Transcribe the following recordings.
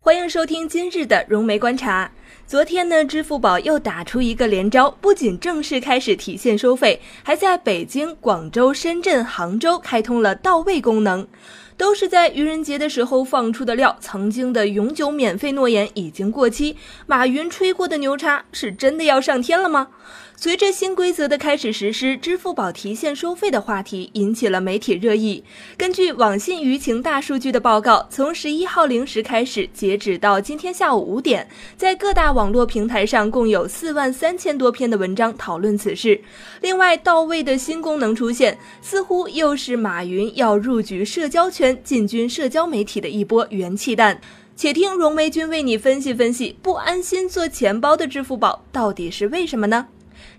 欢迎收听今日的融媒观察。昨天呢，支付宝又打出一个连招，不仅正式开始提现收费，还在北京、广州、深圳、杭州开通了到位功能。都是在愚人节的时候放出的料，曾经的永久免费诺言已经过期。马云吹过的牛叉是真的要上天了吗？随着新规则的开始实施，支付宝提现收费的话题引起了媒体热议。根据网信舆情大数据的报告，从十一号零时开始，截止到今天下午五点，在各大网络平台上共有四万三千多篇的文章讨论此事。另外，到位的新功能出现，似乎又是马云要入局社交圈、进军社交媒体的一波元气弹。且听荣威君为你分析分析，不安心做钱包的支付宝到底是为什么呢？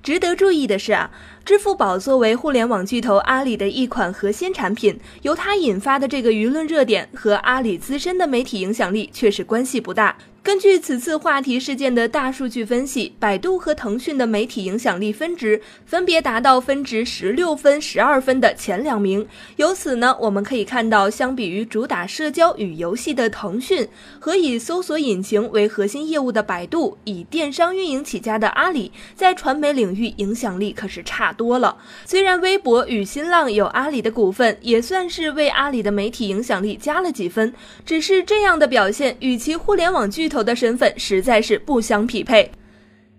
值得注意的是啊，支付宝作为互联网巨头阿里的一款核心产品，由它引发的这个舆论热点和阿里自身的媒体影响力却是关系不大。根据此次话题事件的大数据分析，百度和腾讯的媒体影响力分值分别达到分值十六分、十二分的前两名。由此呢，我们可以看到，相比于主打社交与游戏的腾讯和以搜索引擎为核心业务的百度，以电商运营起家的阿里，在传媒领域影响力可是差多了。虽然微博与新浪有阿里的股份，也算是为阿里的媒体影响力加了几分，只是这样的表现与其互联网巨头的身份实在是不相匹配。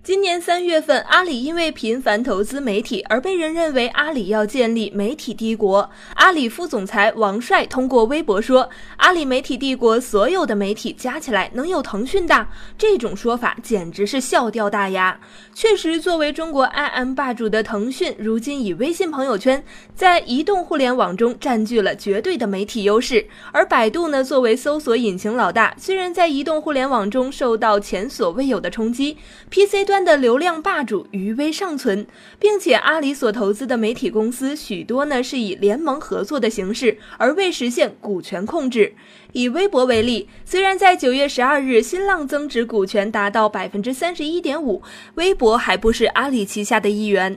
今年三月份，阿里因为频繁投资媒体而被人认为阿里要建立媒体帝国。阿里副总裁王帅通过微博说：“阿里媒体帝国所有的媒体加起来能有腾讯大。”这种说法简直是笑掉大牙。确实，作为中国 IM 霸主的腾讯，如今以微信朋友圈在移动互联网中占据了绝对的媒体优势。而百度呢，作为搜索引擎老大，虽然在移动互联网中受到前所未有的冲击，PC。端的流量霸主余威尚存，并且阿里所投资的媒体公司许多呢是以联盟合作的形式，而未实现股权控制。以微博为例，虽然在九月十二日新浪增值股权达到百分之三十一点五，微博还不是阿里旗下的一员。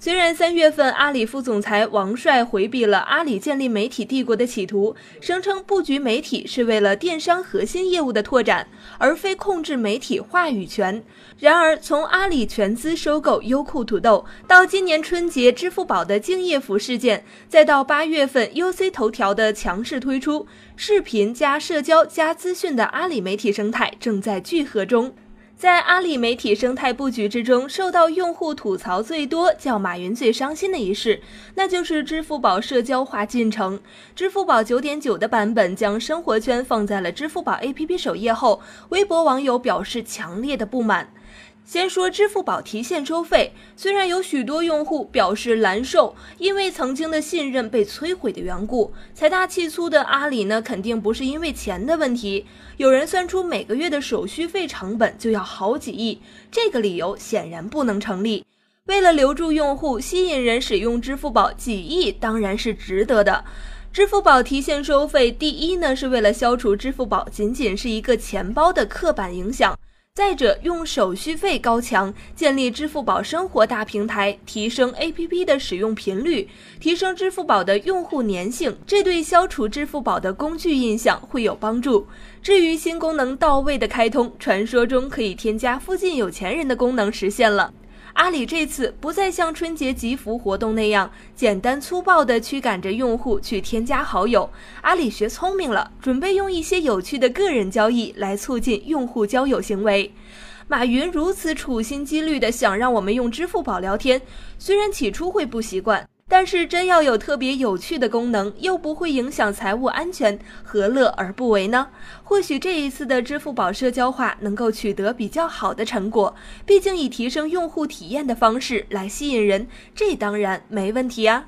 虽然三月份阿里副总裁王帅回避了阿里建立媒体帝国的企图，声称布局媒体是为了电商核心业务的拓展，而非控制媒体话语权。然而，从阿里全资收购优酷土豆，到今年春节支付宝的敬业福事件，再到八月份 UC 头条的强势推出，视频加社交加资讯的阿里媒体生态正在聚合中。在阿里媒体生态布局之中，受到用户吐槽最多、叫马云最伤心的一事，那就是支付宝社交化进程。支付宝九点九的版本将生活圈放在了支付宝 APP 首页后，微博网友表示强烈的不满。先说支付宝提现收费，虽然有许多用户表示难受，因为曾经的信任被摧毁的缘故，财大气粗的阿里呢，肯定不是因为钱的问题。有人算出每个月的手续费成本就要好几亿，这个理由显然不能成立。为了留住用户，吸引人使用支付宝，几亿当然是值得的。支付宝提现收费，第一呢，是为了消除支付宝仅仅是一个钱包的刻板影响。再者，用手续费高强建立支付宝生活大平台，提升 APP 的使用频率，提升支付宝的用户粘性，这对消除支付宝的工具印象会有帮助。至于新功能到位的开通，传说中可以添加附近有钱人的功能实现了。阿里这次不再像春节集福活动那样简单粗暴地驱赶着用户去添加好友，阿里学聪明了，准备用一些有趣的个人交易来促进用户交友行为。马云如此处心积虑地想让我们用支付宝聊天，虽然起初会不习惯。但是真要有特别有趣的功能，又不会影响财务安全，何乐而不为呢？或许这一次的支付宝社交化能够取得比较好的成果，毕竟以提升用户体验的方式来吸引人，这当然没问题啊。